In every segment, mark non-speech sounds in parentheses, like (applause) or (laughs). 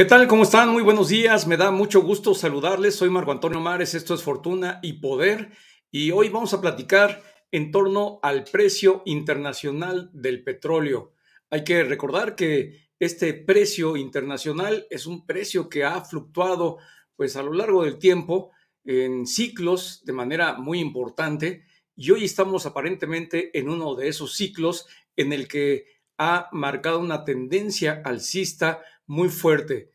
¿Qué tal? ¿Cómo están? Muy buenos días. Me da mucho gusto saludarles. Soy Marco Antonio Mares. Esto es Fortuna y Poder. Y hoy vamos a platicar en torno al precio internacional del petróleo. Hay que recordar que este precio internacional es un precio que ha fluctuado pues a lo largo del tiempo en ciclos de manera muy importante y hoy estamos aparentemente en uno de esos ciclos en el que ha marcado una tendencia alcista muy fuerte.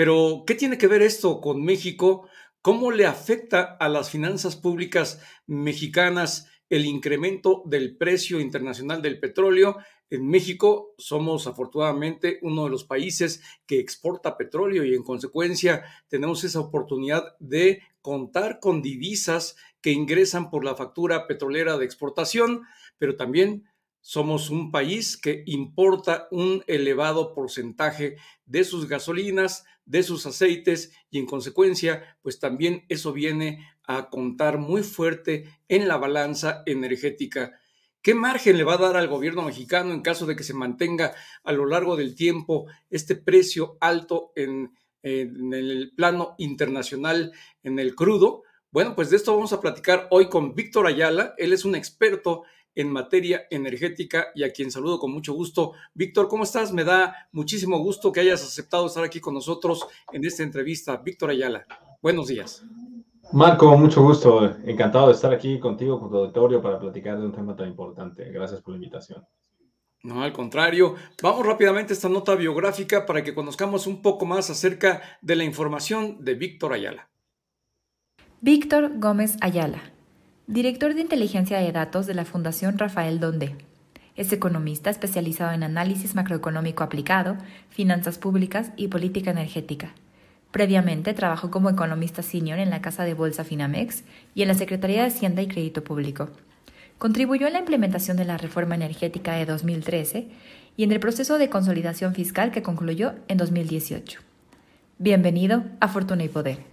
Pero, ¿qué tiene que ver esto con México? ¿Cómo le afecta a las finanzas públicas mexicanas el incremento del precio internacional del petróleo? En México somos afortunadamente uno de los países que exporta petróleo y en consecuencia tenemos esa oportunidad de contar con divisas que ingresan por la factura petrolera de exportación, pero también somos un país que importa un elevado porcentaje de sus gasolinas, de sus aceites y en consecuencia, pues también eso viene a contar muy fuerte en la balanza energética. ¿Qué margen le va a dar al gobierno mexicano en caso de que se mantenga a lo largo del tiempo este precio alto en, en el plano internacional en el crudo? Bueno, pues de esto vamos a platicar hoy con Víctor Ayala. Él es un experto en materia energética y a quien saludo con mucho gusto. Víctor, ¿cómo estás? Me da muchísimo gusto que hayas aceptado estar aquí con nosotros en esta entrevista. Víctor Ayala, buenos días. Marco, mucho gusto. Encantado de estar aquí contigo, con tu auditorio, para platicar de un tema tan importante. Gracias por la invitación. No, al contrario. Vamos rápidamente a esta nota biográfica para que conozcamos un poco más acerca de la información de Víctor Ayala. Víctor Gómez Ayala director de inteligencia de datos de la Fundación Rafael Donde. Es economista especializado en análisis macroeconómico aplicado, finanzas públicas y política energética. Previamente trabajó como economista senior en la Casa de Bolsa Finamex y en la Secretaría de Hacienda y Crédito Público. Contribuyó en la implementación de la reforma energética de 2013 y en el proceso de consolidación fiscal que concluyó en 2018. Bienvenido a Fortuna y Poder.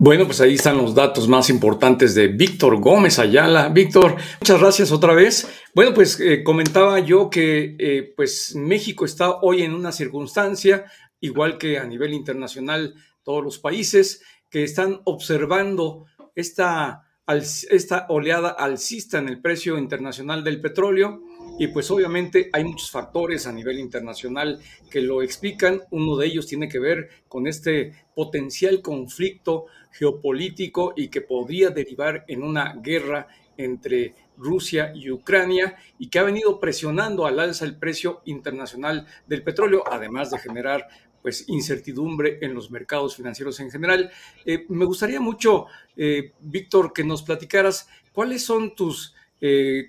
Bueno, pues ahí están los datos más importantes de Víctor Gómez Ayala. Víctor, muchas gracias otra vez. Bueno, pues eh, comentaba yo que eh, pues México está hoy en una circunstancia, igual que a nivel internacional todos los países, que están observando esta, esta oleada alcista en el precio internacional del petróleo y pues obviamente hay muchos factores a nivel internacional que lo explican. Uno de ellos tiene que ver con este potencial conflicto geopolítico y que podría derivar en una guerra entre Rusia y Ucrania y que ha venido presionando al alza el precio internacional del petróleo, además de generar pues incertidumbre en los mercados financieros en general. Eh, me gustaría mucho, eh, Víctor, que nos platicaras cuáles son tus eh,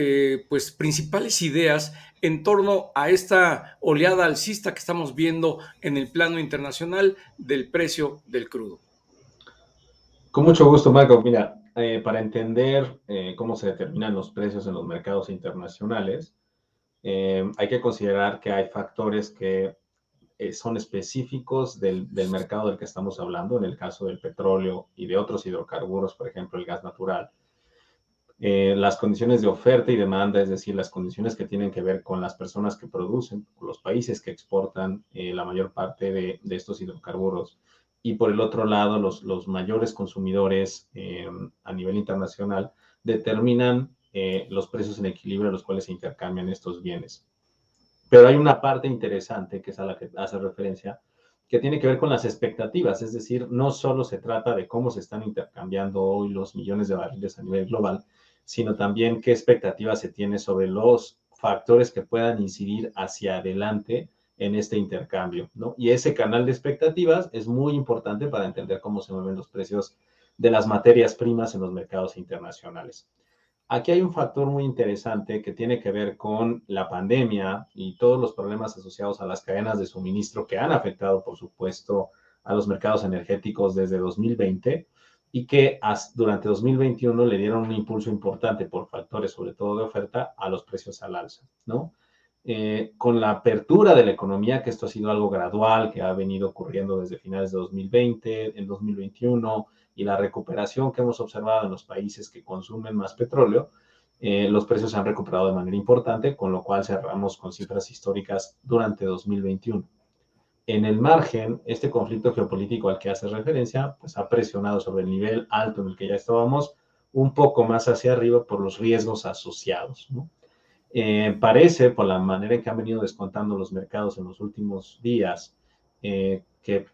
eh, pues, principales ideas en torno a esta oleada alcista que estamos viendo en el plano internacional del precio del crudo. Con mucho gusto, Marco. Mira, eh, para entender eh, cómo se determinan los precios en los mercados internacionales, hay que considerar que hay factores que son específicos del, del mercado del que estamos hablando, en el caso del petróleo y de otros hidrocarburos, por ejemplo, el gas natural eh, las condiciones de oferta y demanda, es decir, las condiciones que tienen que ver con las personas que producen, los países que exportan eh, la mayor parte de, estos hidrocarburos. Y por el otro lado, los, mayores consumidores eh, a nivel internacional determinan los precios en equilibrio a los cuales se intercambian estos bienes. Pero hay una parte interesante, que es a la que hace referencia, que tiene que ver con las expectativas, es decir, no solo se trata de cómo se están intercambiando hoy los millones de barriles a nivel global, sino también qué expectativas se tiene sobre los factores que puedan incidir hacia adelante en este intercambio, ¿no? Y ese canal de expectativas es muy importante para entender cómo se mueven los precios de las materias primas en los mercados internacionales. Aquí hay un factor muy interesante que tiene que ver con la pandemia y todos los problemas asociados a las cadenas de suministro que han afectado, por supuesto, a los mercados energéticos desde 2020 y que durante 2021 le dieron un impulso importante por factores, sobre todo de oferta, a los precios al alza, ¿no? Eh, con la apertura de la economía, que esto ha sido algo gradual, que ha venido ocurriendo desde finales de 2020, en 2021, y la recuperación que hemos observado en los países que consumen más petróleo, eh, los precios se han recuperado de manera importante, con lo cual cerramos con cifras históricas durante 2021. En el margen, este conflicto geopolítico al que hace referencia, pues ha presionado sobre el nivel alto en el que ya estábamos un poco más hacia arriba por los riesgos asociados. Eh, parece, por la manera en que han venido descontando los mercados en los últimos días, eh, que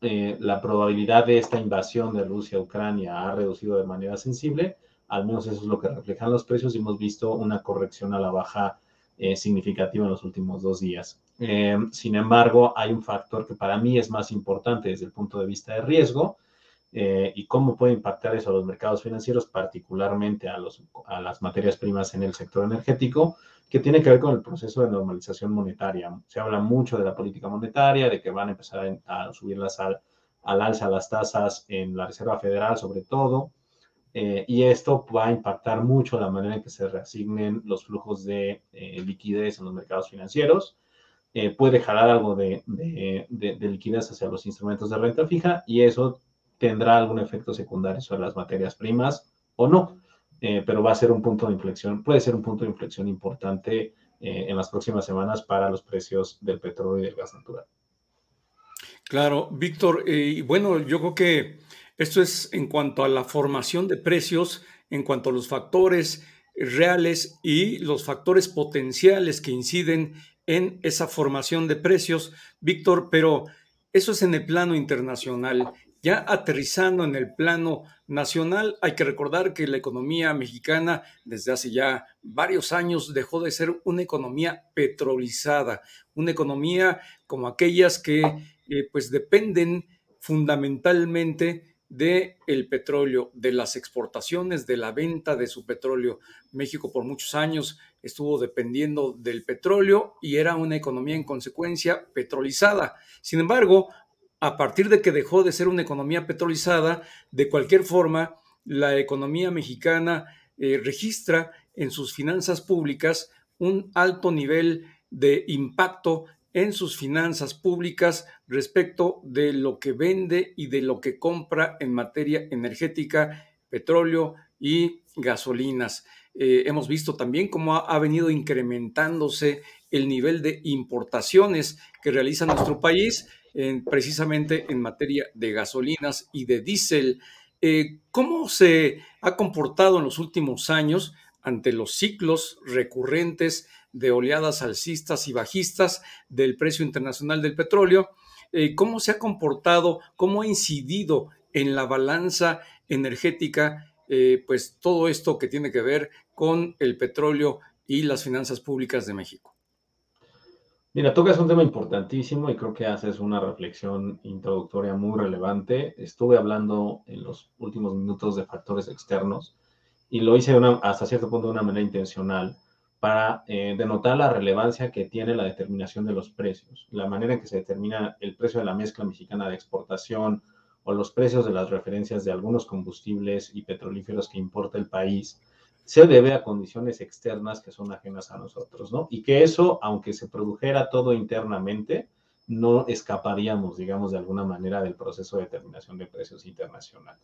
eh, la probabilidad de esta invasión de Rusia a Ucrania ha reducido de manera sensible, al menos eso es lo que reflejan los precios y hemos visto una corrección a la baja significativa en los últimos dos días. Sin embargo, hay un factor que para mí es más importante desde el punto de vista de riesgo, eh, y cómo puede impactar eso a los mercados financieros, particularmente a, los, a las materias primas en el sector energético, que tiene que ver con el proceso de normalización monetaria. Se habla mucho de la política monetaria, de que van a empezar a, subir las al, al, alza las tasas en la Reserva Federal, sobre todo, eh, y esto va a impactar mucho la manera en que se reasignen los flujos de eh, liquidez en los mercados financieros. Puede jalar algo de, de, de liquidez hacia los instrumentos de renta fija y eso tendrá algún efecto secundario sobre las materias primas o no, eh, pero va a ser un punto de inflexión, puede ser un punto de inflexión importante eh, en las próximas semanas para los precios del petróleo y del gas natural. Claro, Víctor, eh, y bueno, yo creo que esto es en cuanto a la formación de precios, en cuanto a los factores reales y los factores potenciales que inciden en esa formación de precios, Víctor, pero eso es en el plano internacional. Ya aterrizando en el plano nacional, hay que recordar que la economía mexicana desde hace ya varios años dejó de ser una economía petrolizada, una economía como aquellas que eh, pues dependen fundamentalmente del el petróleo, de las exportaciones, de la venta de su petróleo. México por muchos años estuvo dependiendo del petróleo y era una economía en consecuencia petrolizada. Sin embargo, a partir de que dejó de ser una economía petrolizada, de cualquier forma, la economía mexicana eh, registra en sus finanzas públicas un alto nivel de impacto en sus finanzas públicas respecto de lo que vende y de lo que compra en materia energética, petróleo y gasolinas. Eh, hemos visto también cómo ha, venido incrementándose el nivel de importaciones que realiza nuestro país precisamente en materia de gasolinas y de diésel. Eh, ¿Cómo se ha comportado en los últimos años ante los ciclos recurrentes de oleadas alcistas y bajistas del precio internacional del petróleo? Eh, ¿Cómo se ha comportado, cómo ha incidido en la balanza energética, eh, pues todo esto que tiene que ver con el petróleo y las finanzas públicas de México? Mira, tocas un tema importantísimo y creo que haces una reflexión introductoria muy relevante. Estuve hablando en los últimos minutos de factores externos y lo hice hasta cierto punto de una manera intencional para eh, denotar la relevancia que tiene la determinación de los precios, la manera en que se determina el precio de la mezcla mexicana de exportación o los precios de las referencias de algunos combustibles y petrolíferos que importa el país se debe a condiciones externas que son ajenas a nosotros, ¿no? Y que eso, aunque se produjera todo internamente, no escaparíamos, digamos, de alguna manera del proceso de determinación de precios internacional.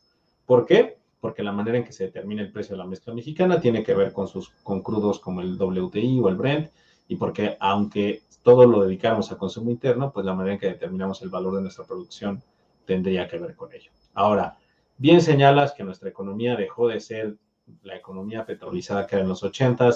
¿Por qué? Porque la manera en que se determina el precio de la mezcla mexicana tiene que ver con, sus, con crudos como el WTI o el Brent, y porque aunque todo lo dedicamos a consumo interno, pues la manera en que determinamos el valor de nuestra producción tendría que ver con ello. Ahora, bien señalas que nuestra economía dejó de ser la economía petrolizada que era en los 80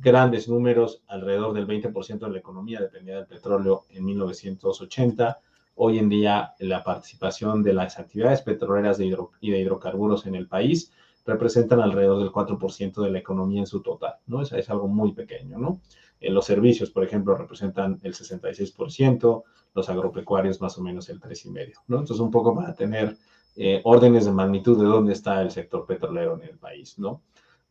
grandes números, alrededor del 20% de la economía dependía del petróleo en 1980. Hoy en día la participación de las actividades petroleras y de hidrocarburos en el país representan alrededor del 4% de la economía en su total, ¿no? Es, es algo muy pequeño, ¿no? En los servicios, por ejemplo, representan el 66%, los agropecuarios más o menos el 3,5%, ¿no? Entonces, un poco para tener eh, órdenes de magnitud de dónde está el sector petrolero en el país, ¿no?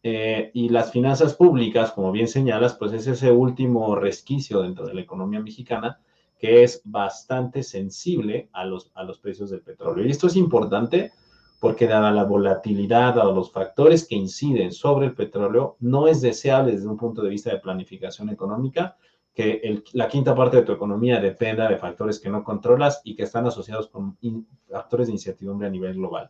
Eh, y las finanzas públicas, como bien señalas, pues es ese último resquicio dentro de la economía mexicana que es bastante sensible a los, a los precios del petróleo. Y esto es importante porque dada la volatilidad, dado los factores que inciden sobre el petróleo, no es deseable desde un punto de vista de planificación económica que la quinta parte de tu economía dependa de factores que no controlas y que están asociados con factores de incertidumbre a nivel global.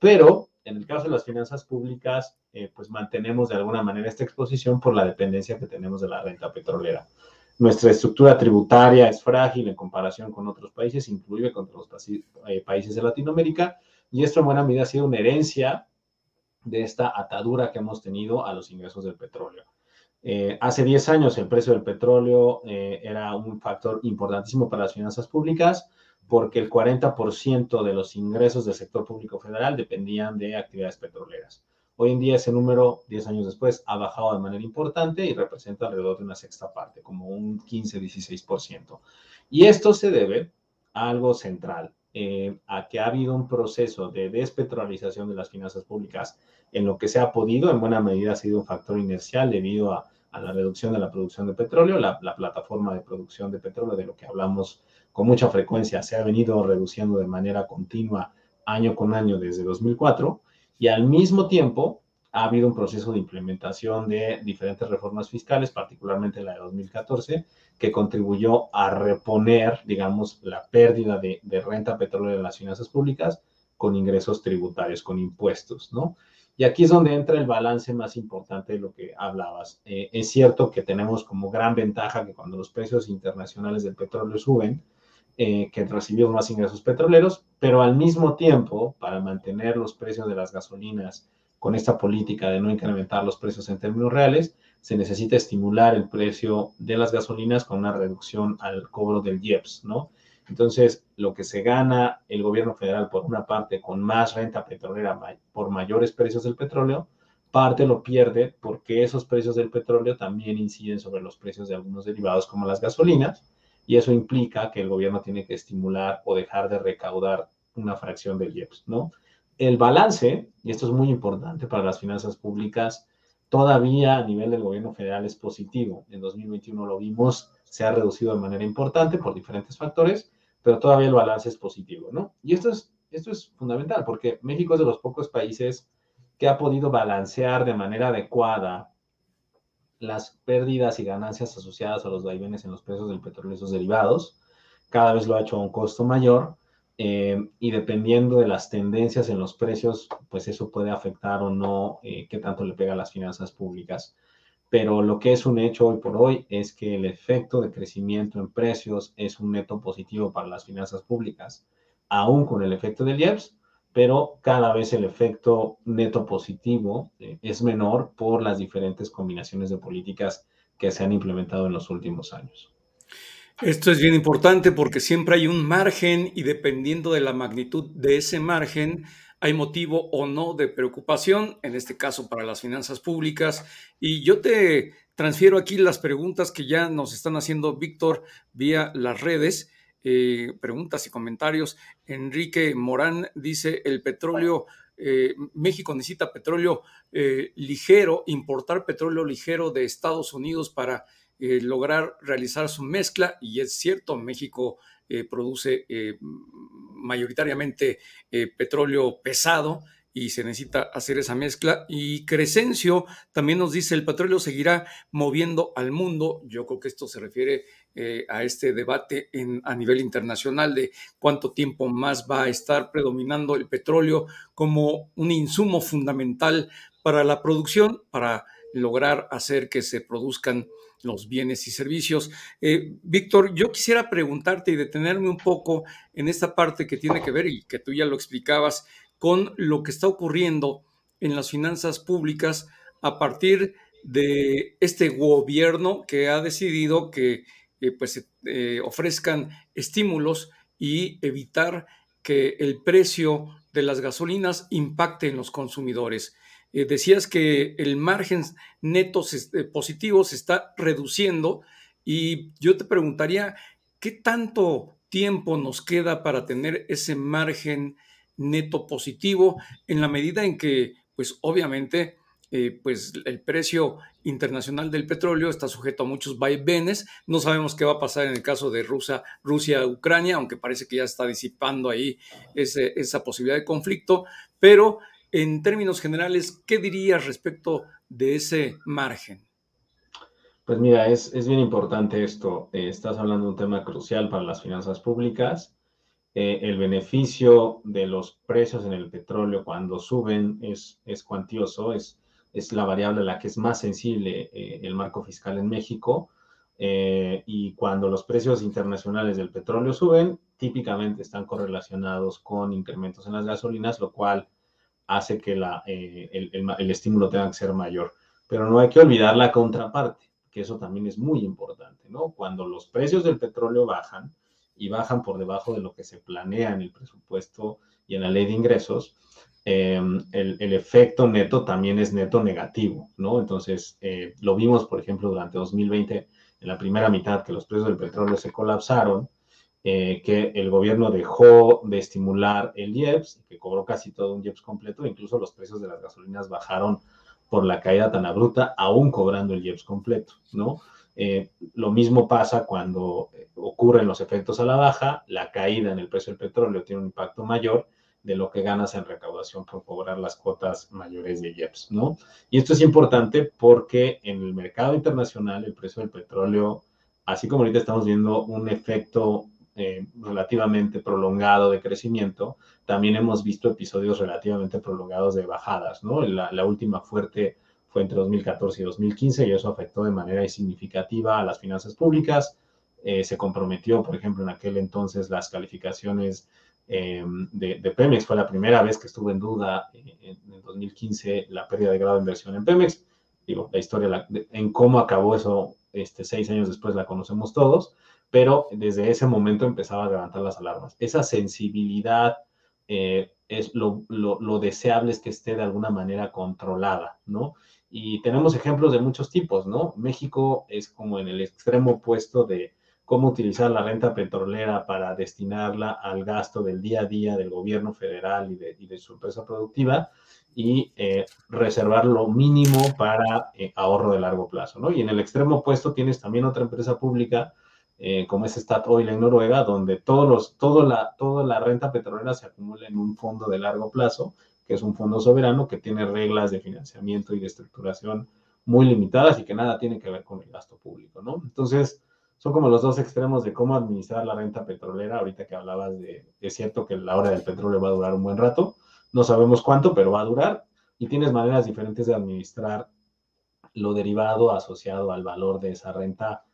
Pero en el caso de las finanzas públicas, eh, pues mantenemos de alguna manera esta exposición por la dependencia que tenemos de la renta petrolera. Nuestra estructura tributaria es frágil en comparación con otros países, incluye contra los eh, países de Latinoamérica, y esto en buena medida ha sido una herencia de esta atadura que hemos tenido a los ingresos del petróleo. Eh, hace 10 años el precio del petróleo eh, era un factor importantísimo para las finanzas públicas porque el 40% de los ingresos del sector público federal dependían de actividades petroleras. Hoy en día ese número, 10 años después, ha bajado de manera importante y representa alrededor de una sexta parte, como un 15-16%. Y esto se debe a algo central, eh, a que ha habido un proceso de despetrolización de las finanzas públicas en lo que se ha podido, en buena medida ha sido un factor inercial debido a, la reducción de la producción de petróleo, la, plataforma de producción de petróleo de lo que hablamos con mucha frecuencia se ha venido reduciendo de manera continua año con año desde 2004 y al mismo tiempo ha habido un proceso de implementación de diferentes reformas fiscales, particularmente la de 2014, que contribuyó a reponer, digamos, la pérdida de, renta petrolera en las finanzas públicas con ingresos tributarios, con impuestos, ¿no? Y aquí es donde entra el balance más importante de lo que hablabas. Eh, es cierto que tenemos como gran ventaja que cuando los precios internacionales del petróleo suben, eh, que recibimos más ingresos petroleros, pero al mismo tiempo, para mantener los precios de las gasolinas con esta política de no incrementar los precios en términos reales, se necesita estimular el precio de las gasolinas con una reducción al cobro del IEPS, ¿no? Entonces, lo que se gana el gobierno federal por una parte con más renta petrolera por mayores precios del petróleo, parte lo pierde porque esos precios del petróleo también inciden sobre los precios de algunos derivados como las gasolinas, y eso implica que el gobierno tiene que estimular o dejar de recaudar una fracción del IEPS, ¿no? el balance, y esto es muy importante para las finanzas públicas, todavía a nivel del gobierno federal es positivo. En 2021 lo vimos, se ha reducido de manera importante por diferentes factores, pero todavía el balance es positivo, ¿no? Y esto es, esto es fundamental porque México es de los pocos países que ha podido balancear de manera adecuada las pérdidas y ganancias asociadas a los vaivenes en los precios del petróleo y sus derivados. Cada vez lo ha hecho a un costo mayor eh, y dependiendo de las tendencias en los precios, pues eso puede afectar o no eh, qué tanto le pega a las finanzas públicas. Pero lo que es un hecho hoy por hoy es que el efecto de crecimiento en precios es un neto positivo para las finanzas públicas, aún con el efecto del IEPS, pero cada vez el efecto neto positivo eh, es menor por las diferentes combinaciones de políticas que se han implementado en los últimos años. Esto es bien importante porque siempre hay un margen y dependiendo de la magnitud de ese margen, hay motivo o no de preocupación, en este caso para las finanzas públicas. Y yo te transfiero aquí las preguntas que ya nos están haciendo Víctor vía las redes. Eh, preguntas y comentarios. Enrique Morán dice, el petróleo, eh, México necesita petróleo eh, ligero, importar petróleo ligero de Estados Unidos para eh, lograr realizar su mezcla y es cierto, México produce mayoritariamente petróleo pesado y se necesita hacer esa mezcla. Y Crescencio también nos dice, el petróleo seguirá moviendo al mundo. Yo creo que esto se refiere a este debate a nivel internacional de cuánto tiempo más va a estar predominando el petróleo como un insumo fundamental para la producción, para lograr hacer que se produzcan los bienes y servicios. Eh, Víctor, yo quisiera preguntarte y detenerme un poco en esta parte que tiene que ver, y que tú ya lo explicabas, con lo que está ocurriendo en las finanzas públicas a partir de este gobierno que ha decidido que eh, pues, eh, ofrezcan estímulos y evitar que el precio de las gasolinas impacte en los consumidores. Eh, decías que el margen neto eh, positivo se está reduciendo y yo te preguntaría, ¿qué tanto tiempo nos queda para tener ese margen neto positivo en la medida en que, pues obviamente, eh, pues el precio internacional del petróleo está sujeto a muchos vaivenes. No sabemos qué va a pasar en el caso de Rusia, Rusia, Ucrania, aunque parece que ya está disipando ahí esa posibilidad de conflicto, pero en términos generales, ¿qué dirías respecto de ese margen? Pues mira, es, bien importante esto. Eh, estás hablando de un tema crucial para las finanzas públicas. Eh, el beneficio de los precios en el petróleo cuando suben es, es cuantioso, es, es la variable a la que es más sensible eh, el marco fiscal en México. Eh, y cuando los precios internacionales del petróleo suben, típicamente están correlacionados con incrementos en las gasolinas, lo cual hace que la, eh, el, el, estímulo tenga que ser mayor. Pero no hay que olvidar la contraparte, que eso también es muy importante, ¿no? Cuando los precios del petróleo bajan y bajan por debajo de lo que se planea en el presupuesto y en la ley de ingresos, em, el, efecto neto también es neto negativo, ¿no? Entonces, eh, lo vimos, por ejemplo, durante 2020, en la primera mitad, que los precios del petróleo se colapsaron, eh, que el gobierno dejó de estimular el IEPS, que cobró casi todo un IEPS completo, incluso los precios de las gasolinas bajaron por la caída tan abrupta, aún cobrando el IEPS completo, ¿no? Eh, lo mismo pasa cuando ocurren los efectos a la baja, la caída en el precio del petróleo tiene un impacto mayor de lo que ganas en recaudación por cobrar las cuotas mayores de IEPS, ¿no? Y esto es importante porque en el mercado internacional el precio del petróleo, así como ahorita estamos viendo un efecto eh, relativamente prolongado de crecimiento, también hemos visto episodios relativamente prolongados de bajadas, ¿no? La, la, última fuerte fue entre 2014 y 2015 y eso afectó de manera significativa a las finanzas públicas. Eh, se comprometió, por ejemplo, en aquel entonces las calificaciones eh, de, de, Pemex. Fue la primera vez que estuvo en duda en, en 2015 la pérdida de grado de inversión en Pemex. Digo, la historia la, de, en cómo acabó eso este, seis años después la conocemos todos pero desde ese momento empezaba a levantar las alarmas. Esa sensibilidad eh, es lo, lo, lo, deseable es que esté de alguna manera controlada, ¿no? Y tenemos ejemplos de muchos tipos, ¿no? México es como en el extremo opuesto de cómo utilizar la renta petrolera para destinarla al gasto del día a día del gobierno federal y de, su empresa productiva y eh, reservar lo mínimo para eh, ahorro de largo plazo, ¿no? Y en el extremo opuesto tienes también otra empresa pública eh, como es Statoil en Noruega, donde todos los, todo la, toda la renta petrolera se acumula en un fondo de largo plazo, que es un fondo soberano que tiene reglas de financiamiento y de estructuración muy limitadas y que nada tiene que ver con el gasto público, ¿no? Entonces, son como los dos extremos de cómo administrar la renta petrolera. Ahorita que hablabas de, es cierto que la hora del petróleo va a durar un buen rato, no sabemos cuánto, pero va a durar y tienes maneras diferentes de administrar lo derivado asociado al valor de esa renta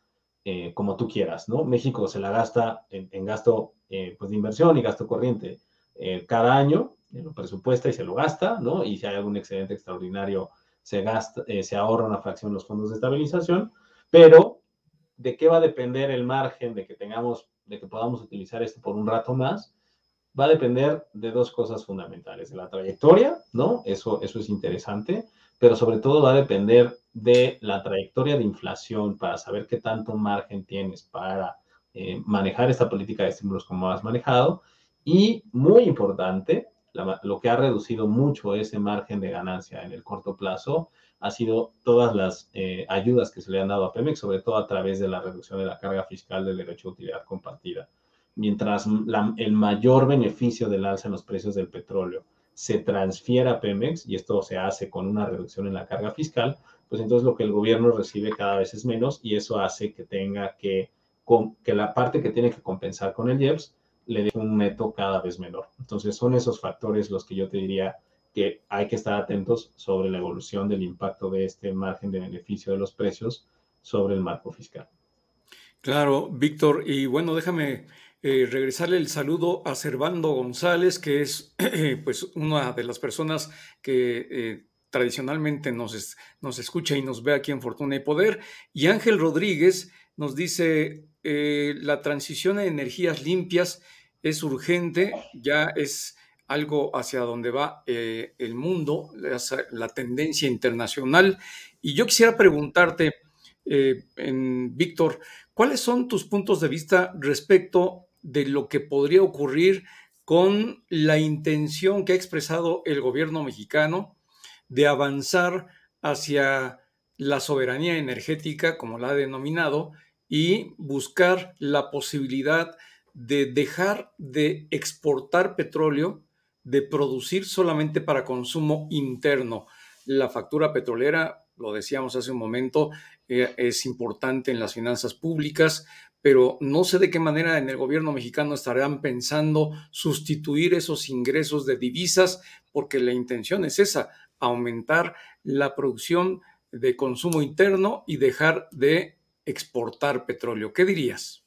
eh, como tú quieras, ¿no? México se la gasta en, gasto eh, pues de inversión y gasto corriente eh, cada año, lo presupuesta y se lo gasta, ¿no? Y si hay algún excedente extraordinario, se, gasta, eh, se ahorra una fracción en los fondos de estabilización, pero ¿de qué va a depender el margen de que tengamos, de que podamos utilizar esto por un rato más? Va a depender de dos cosas fundamentales, de la trayectoria, ¿no? Eso, eso es interesante, pero sobre todo va a depender de la trayectoria de inflación para saber qué tanto margen tienes para eh, manejar esta política de estímulos como has manejado. Y muy importante, lo que ha reducido mucho ese margen de ganancia en el corto plazo ha sido todas las eh, ayudas que se le han dado a Pemex, sobre todo a través de la reducción de la carga fiscal del derecho a utilidad compartida. Mientras la, el mayor beneficio del alza en los precios del petróleo se transfiera a Pemex, y esto se hace con una reducción en la carga fiscal, pues entonces lo que el gobierno recibe cada vez es menos y eso hace que tenga que, que la parte que tiene que compensar con el IEPS le dé un neto cada vez menor. Entonces son esos factores los que yo te diría que hay que estar atentos sobre la evolución del impacto de este margen de beneficio de los precios sobre el marco fiscal. Claro, Víctor, y bueno, déjame eh, regresarle el saludo a Servando González, que es (clears throat) pues una de las personas que eh, tradicionalmente nos, nos escucha y nos ve aquí en Fortuna y Poder. Y Ángel Rodríguez nos dice, eh, la transición a energías limpias es urgente, ya es algo hacia donde va eh, el mundo, la, tendencia internacional. Y yo quisiera preguntarte, eh, Víctor, ¿cuáles son tus puntos de vista respecto de lo que podría ocurrir con la intención que ha expresado el gobierno mexicano de avanzar hacia la soberanía energética, como la ha denominado, y buscar la posibilidad de dejar de exportar petróleo, de producir solamente para consumo interno. La factura petrolera, lo decíamos hace un momento, eh, es importante en las finanzas públicas, pero no sé de qué manera en el gobierno mexicano estarán pensando sustituir esos ingresos de divisas, porque la intención es esa, aumentar la producción de consumo interno y dejar de exportar petróleo. ¿Qué dirías?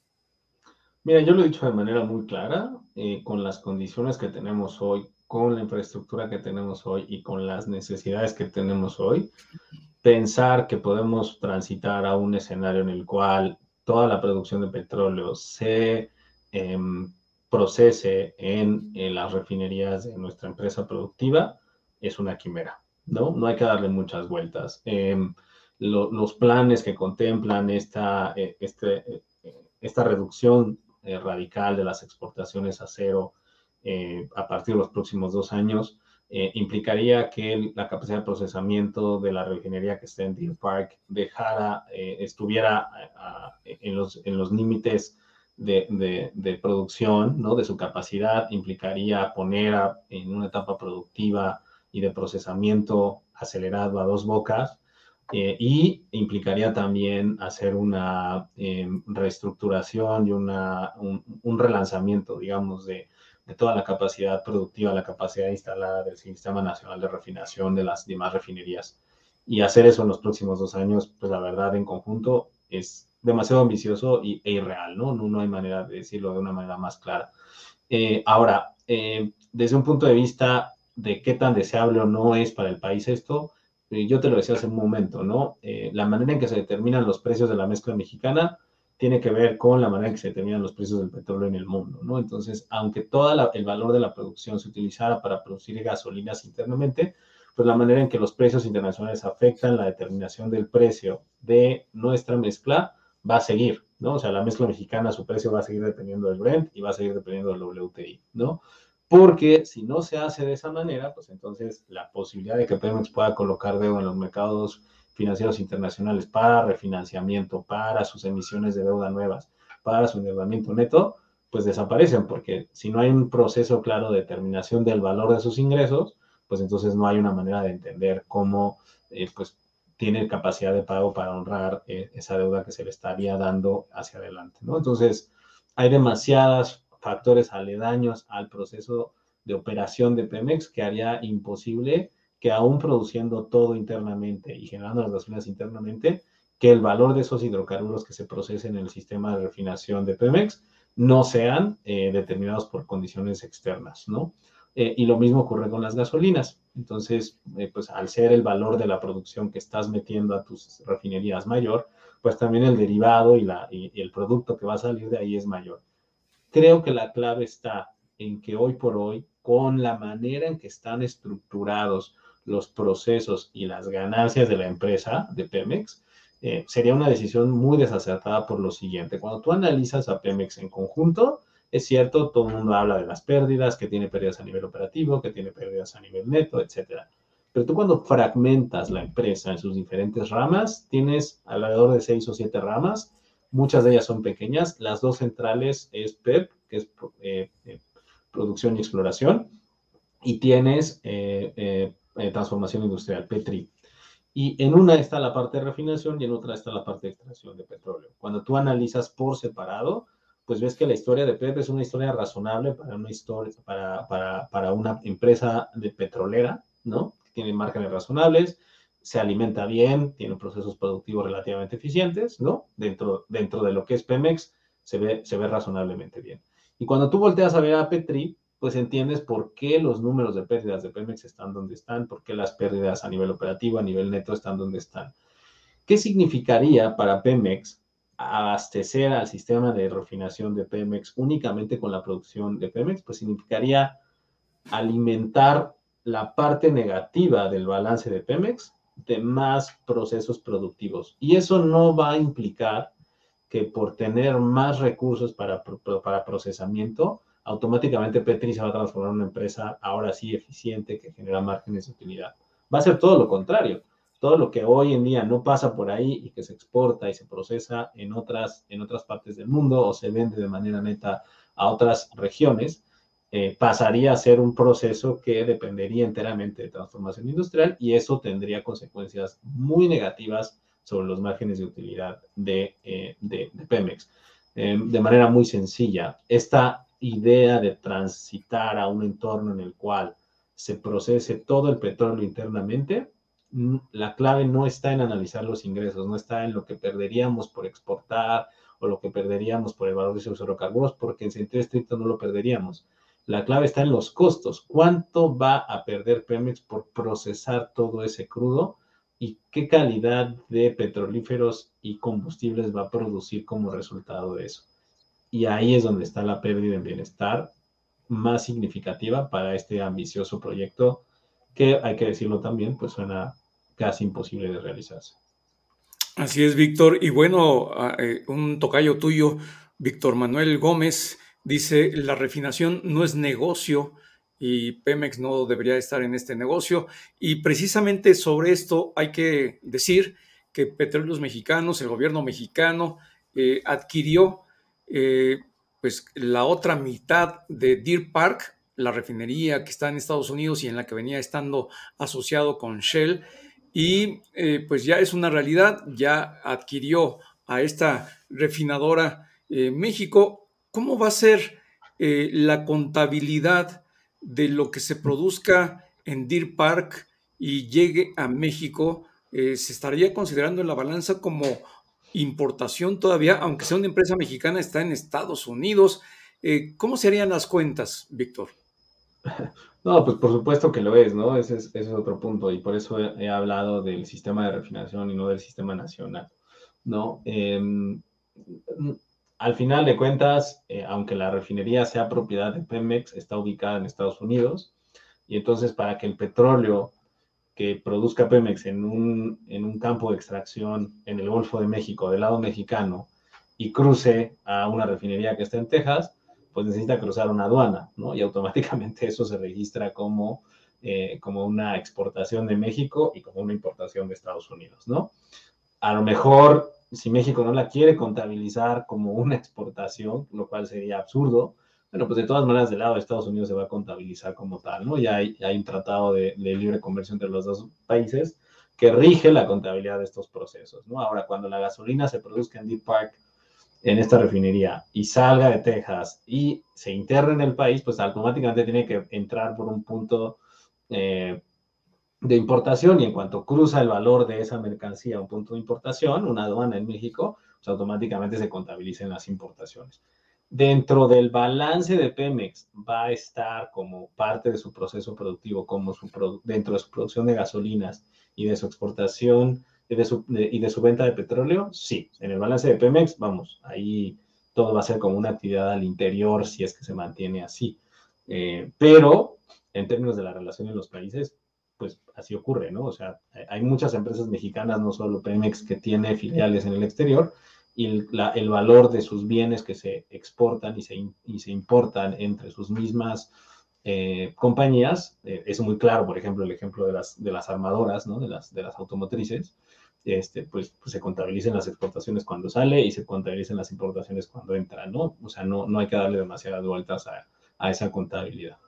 Mira, yo lo he dicho de manera muy clara, eh, con las condiciones que tenemos hoy, con la infraestructura que tenemos hoy y con las necesidades que tenemos hoy, pensar que podemos transitar a un escenario en el cual toda la producción de petróleo se em, procese en, las refinerías de nuestra empresa productiva es una quimera, ¿no? No hay que darle muchas vueltas. Em, los planes que contemplan esta, eh, este, eh, esta reducción eh, radical de las exportaciones a cero a partir de los próximos dos años implicaría que la capacidad de procesamiento de la refinería que está en Deer Park dejara, estuviera en, los, en los límites de, de, producción, ¿no? de su capacidad, implicaría poner en una etapa productiva y de procesamiento acelerado a dos bocas eh, y implicaría también hacer una eh, reestructuración y una, un, relanzamiento, digamos, de, de, toda la capacidad productiva, la capacidad instalada del Sistema Nacional de Refinación de las demás refinerías. Y hacer eso en los próximos dos años, pues la verdad, en conjunto, es demasiado ambicioso y, e irreal, ¿no? ¿no? No hay manera de decirlo de una manera más clara. Eh, ahora, desde un punto de vista de qué tan deseable o no es para el país esto, eh, yo te lo decía hace un momento, ¿no? Eh, la manera en que se determinan los precios de la mezcla mexicana tiene que ver con la manera en que se determinan los precios del petróleo en el mundo, ¿no? Entonces, aunque todo el valor de la producción se utilizara para producir gasolinas internamente, pues la manera en que los precios internacionales afectan la determinación del precio de nuestra mezcla va a seguir, ¿no? O sea, la mezcla mexicana, su precio va a seguir dependiendo del Brent y va a seguir dependiendo del WTI, ¿no? Porque si no se hace de esa manera, pues entonces la posibilidad de que Pemex pueda colocar deuda en los mercados financieros internacionales para refinanciamiento, para sus emisiones de deuda nuevas, para su endeudamiento neto, pues desaparecen, porque si no hay un proceso claro de determinación del valor de sus ingresos, pues entonces no hay una manera de entender cómo eh, pues, tiene capacidad de pago para honrar eh, esa deuda que se le estaría dando hacia adelante, ¿no? Entonces, hay demasiadas factores aledaños al proceso de operación de Pemex que haría imposible que aún produciendo todo internamente y generando las gasolinas internamente, que el valor de esos hidrocarburos que se procesen en el sistema de refinación de Pemex no sean eh, determinados por condiciones externas, ¿no? Eh, y lo mismo ocurre con las gasolinas. Entonces, eh, pues al ser el valor de la producción que estás metiendo a tus refinerías mayor, pues también el derivado y, la, y el producto que va a salir de ahí es mayor. Creo que la clave está en que hoy por hoy, con la manera en que están estructurados los procesos y las ganancias de la empresa, de Pemex, eh, sería una decisión muy desacertada por lo siguiente. Cuando tú analizas a Pemex en conjunto, es cierto, todo el mundo habla de las pérdidas, que tiene pérdidas a nivel operativo, que tiene pérdidas a nivel neto, etcétera. Pero tú cuando fragmentas la empresa en sus diferentes ramas, tienes alrededor de seis o siete ramas Muchas de ellas son pequeñas. Las dos centrales es PEP, que es eh, eh, Producción y Exploración, y tienes eh, Transformación Industrial, PETRI. Y en una está la parte de refinación y en otra está la parte de extracción de petróleo. Cuando tú analizas por separado, pues ves que la historia de PEP es una historia razonable para una, historia, para, para, para una empresa de petrolera, ¿no? Tiene márgenes razonables, se alimenta bien, tiene procesos productivos relativamente eficientes, ¿no? Dentro, dentro de lo que es Pemex, se ve, se ve razonablemente bien. Y cuando tú volteas a ver a Petri, pues entiendes por qué los números de pérdidas de Pemex están donde están, por qué las pérdidas a nivel operativo, a nivel neto están donde están. ¿Qué significaría para Pemex abastecer al sistema de refinación de Pemex únicamente con la producción de Pemex? Pues significaría alimentar la parte negativa del balance de Pemex de más procesos productivos. Y eso no va a implicar que por tener más recursos para, para procesamiento, automáticamente Petri se va a transformar en una empresa ahora sí eficiente que genera márgenes de utilidad. Va a ser todo lo contrario. Todo lo que hoy en día no pasa por ahí y que se exporta y se procesa en otras, en otras partes del mundo o se vende de manera neta a otras regiones, eh, pasaría a ser un proceso que dependería enteramente de transformación industrial y eso tendría consecuencias muy negativas sobre los márgenes de utilidad de, eh, Pemex. Eh, de manera muy sencilla, esta idea de transitar a un entorno en el cual se procese todo el petróleo internamente la clave no está en analizar los ingresos, no está en lo que perderíamos por exportar o lo que perderíamos por el valor de sus hidrocarburos, porque en sentido estricto no lo perderíamos. La clave está en los costos. ¿Cuánto va a perder Pemex por procesar todo ese crudo? ¿Y qué calidad de petrolíferos y combustibles va a producir como resultado de eso? Y ahí es donde está la pérdida en bienestar más significativa para este ambicioso proyecto que, hay que decirlo también, pues suena casi imposible de realizarse. Así es, Víctor. Y bueno, ah, eh, un tocayo tuyo, Víctor Manuel Gómez, dice, la refinación no es negocio y Pemex no debería estar en este negocio. Y precisamente sobre esto hay que decir que Petróleos Mexicanos, el gobierno mexicano, eh, adquirió eh, pues la otra mitad de Deer Park, la refinería que está en Estados Unidos y en la que venía estando asociado con Shell. Y eh, pues ya es una realidad, ya adquirió a esta refinadora México ¿cómo va a ser eh, la contabilidad de lo que se produzca en Deer Park y llegue a México? Eh, ¿Se estaría considerando en la balanza como importación todavía, aunque sea una empresa mexicana, está en Estados Unidos? Eh, ¿Cómo se harían las cuentas, Víctor? (laughs) No, pues por supuesto que lo es, ¿no? Ese es, otro punto y por eso he, hablado del sistema de refinación y no del sistema nacional, ¿no? Em, al final de cuentas, eh, aunque la refinería sea propiedad de Pemex, está ubicada en Estados Unidos. Y entonces, para que el petróleo que produzca Pemex en un, en un campo de extracción en el Golfo de México, del lado mexicano, y cruce a una refinería que está en Texas, pues necesita cruzar una aduana, ¿no? Y automáticamente eso se registra como, eh, como una exportación de México y como una importación de Estados Unidos, ¿no? A lo mejor si México no la quiere contabilizar como una exportación, lo cual sería absurdo, bueno, pues de todas maneras del lado de Estados Unidos se va a contabilizar como tal, ¿no? Ya hay, un tratado de, libre comercio entre los dos países que rige la contabilidad de estos procesos, ¿no? Ahora, cuando la gasolina se produzca en Deep Park, en esta refinería, y salga de Texas y se interna en el país, pues automáticamente tiene que entrar por un punto eh, de importación y en cuanto cruza el valor de esa mercancía a un punto de importación, una aduana en México, pues automáticamente se contabilicen las importaciones. Dentro del balance de Pemex va a estar como parte de su proceso productivo, como su dentro de su producción de gasolinas y de su exportación y de su, y de su venta de petróleo, sí. En el balance de Pemex, vamos, ahí todo va a ser como una actividad al interior si es que se mantiene así. Eh, pero en términos de la relación en los países, pues así ocurre, ¿no? O sea, hay muchas empresas mexicanas, no solo Pemex, que tiene filiales en el exterior y el, valor de sus bienes que se exportan y se, y se importan entre sus mismas eh, compañías, eh, es muy claro, por ejemplo, el ejemplo de las, de las armadoras, ¿no? De las, de las automotrices, este, pues, pues, se contabilicen las exportaciones cuando sale y se contabilicen las importaciones cuando entran, ¿no? O sea, no, no hay que darle demasiadas vueltas a, a esa contabilidad.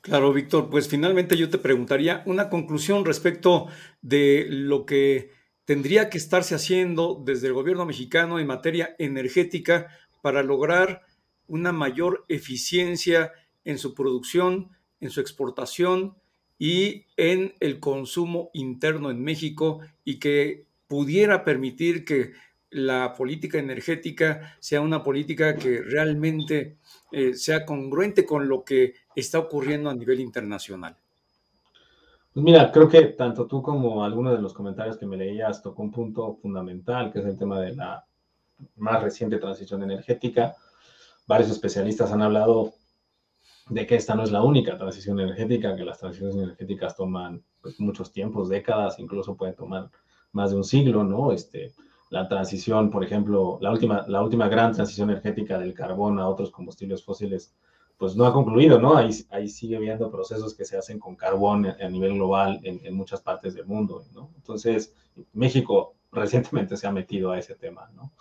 Claro, Víctor, pues finalmente yo te preguntaría una conclusión respecto de lo que tendría que estarse haciendo desde el gobierno mexicano en materia energética para lograr una mayor eficiencia en su producción, en su exportación y en el consumo interno en México y que pudiera permitir que la política energética sea una política que realmente eh, sea congruente con lo que está ocurriendo a nivel internacional. Pues mira, creo que tanto tú como alguno de los comentarios que me leías tocó un punto fundamental, que es el tema de la más reciente transición energética. Varios especialistas han hablado de que esta no es la única transición energética, que las transiciones energéticas toman pues, muchos tiempos, décadas, incluso pueden tomar más de un siglo, ¿no? Este, la transición, por ejemplo, la última, la última gran transición energética del carbón a otros combustibles fósiles, pues no ha concluido, ¿no? Ahí, ahí sigue habiendo procesos que se hacen con carbón a nivel global en, muchas partes del mundo, ¿no? Entonces, México recientemente se ha metido a ese tema, ¿no?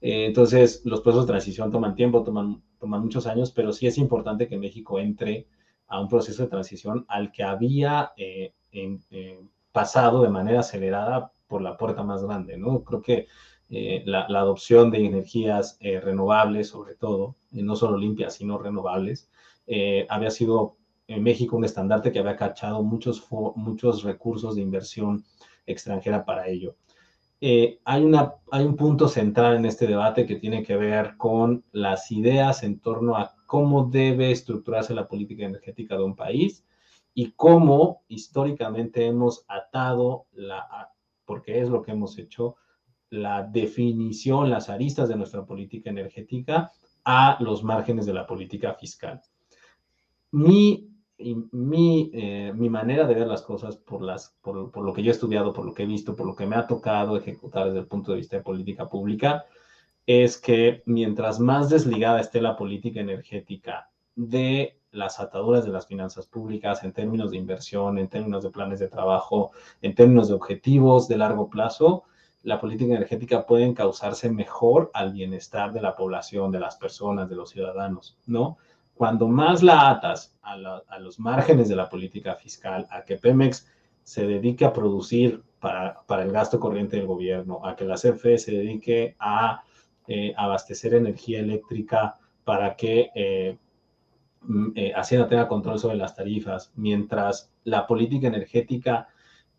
Eh, entonces, los procesos de transición toman tiempo, toman, toman muchos años, pero sí es importante que México entre a un proceso de transición al que había eh, eh, pasado de manera acelerada por la puerta más grande, ¿no? Creo que eh, la, adopción de energías eh, renovables, sobre todo, no solo limpias, sino renovables, eh, había sido en México un estandarte que había cachado muchos, muchos recursos de inversión extranjera para ello. Eh, hay, una, hay un punto central en este debate que tiene que ver con las ideas en torno a cómo debe estructurarse la política energética de un país y cómo históricamente hemos atado, la, porque es lo que hemos hecho, la definición, las aristas de nuestra política energética a los márgenes de la política fiscal. Mi, mi, eh, mi manera de ver las cosas por, las, por, por, lo que yo he estudiado, por lo que he visto, por lo que me ha tocado ejecutar desde el punto de vista de política pública, es que mientras más desligada esté la política energética de las ataduras de las finanzas públicas en términos de inversión, en términos de planes de trabajo, en términos de objetivos de largo plazo, la política energética puede causarse mejor al bienestar de la población, de las personas, de los ciudadanos, ¿no? Cuando más la atas a, los márgenes de la política fiscal, a que Pemex se dedique a producir para, el gasto corriente del gobierno, a que la CFE se dedique a eh, abastecer energía eléctrica para que eh, mm, eh, tenga control sobre las tarifas, mientras la política energética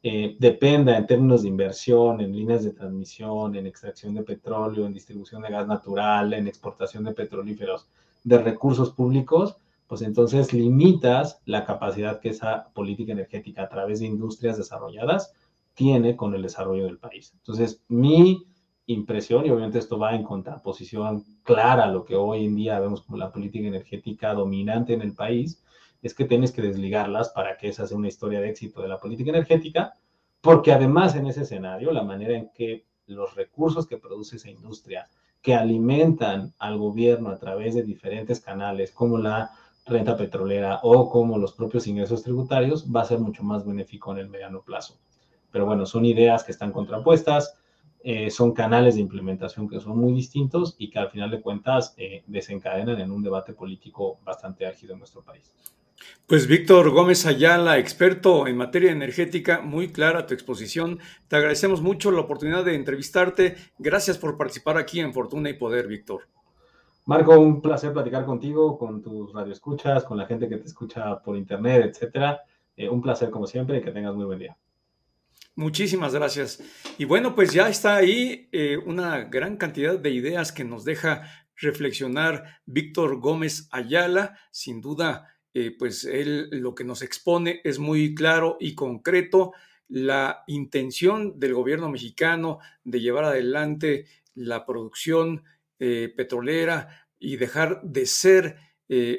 dependa en términos de inversión, en líneas de transmisión, en extracción de petróleo, en distribución de gas natural, en exportación de petrolíferos, de recursos públicos, pues entonces limitas la capacidad que esa política energética a través de industrias desarrolladas tiene con el desarrollo del país. Entonces, mi impresión, y obviamente esto va en contraposición clara a lo que hoy en día vemos como la política energética dominante en el país, es que tienes que desligarlas para que esa sea una historia de éxito de la política energética, porque además en ese escenario, la manera en que los recursos que produce esa industria, que alimentan al gobierno a través de diferentes canales, como la renta petrolera o como los propios ingresos tributarios, va a ser mucho más benéfico en el mediano plazo. Pero bueno, son ideas que están contrapuestas, eh, son canales de implementación que son muy distintos y que al final de cuentas eh, desencadenan en un debate político bastante ágil en nuestro país. Pues Víctor Gómez Ayala, experto en materia energética, muy clara tu exposición. Te agradecemos mucho la oportunidad de entrevistarte. Gracias por participar aquí en Fortuna y Poder, Víctor. Marco, un placer platicar contigo, con tus radioescuchas, con la gente que te escucha por internet, etcétera. Eh, un placer como siempre y que tengas muy buen día. Muchísimas gracias. Y bueno, pues ya está ahí eh, una gran cantidad de ideas que nos deja reflexionar Víctor Gómez Ayala. Sin duda, eh, pues él lo que nos expone es muy claro y concreto. La intención del gobierno mexicano de llevar adelante la producción eh, petrolera y dejar de ser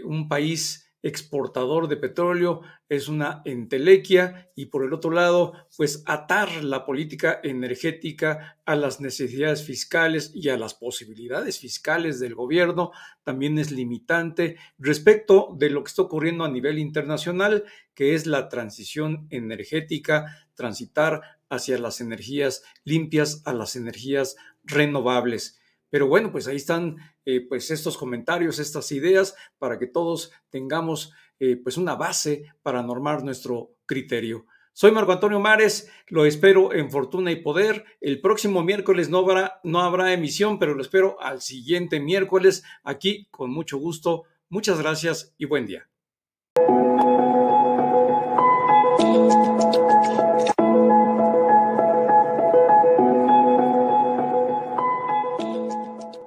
un país exportador de petróleo, es una entelequia y por el otro lado, pues atar la política energética a las necesidades fiscales y a las posibilidades fiscales del gobierno también es limitante respecto de lo que está ocurriendo a nivel internacional, que es la transición energética, transitar hacia las energías limpias, a las energías renovables. Pero bueno, pues ahí están eh, pues estos comentarios, estas ideas, para que todos tengamos eh, pues una base para normar nuestro criterio. Soy Marco Antonio Mares, lo espero en Fortuna y Poder. El próximo miércoles no habrá, no habrá emisión, pero lo espero al siguiente miércoles aquí con mucho gusto. Muchas gracias y buen día.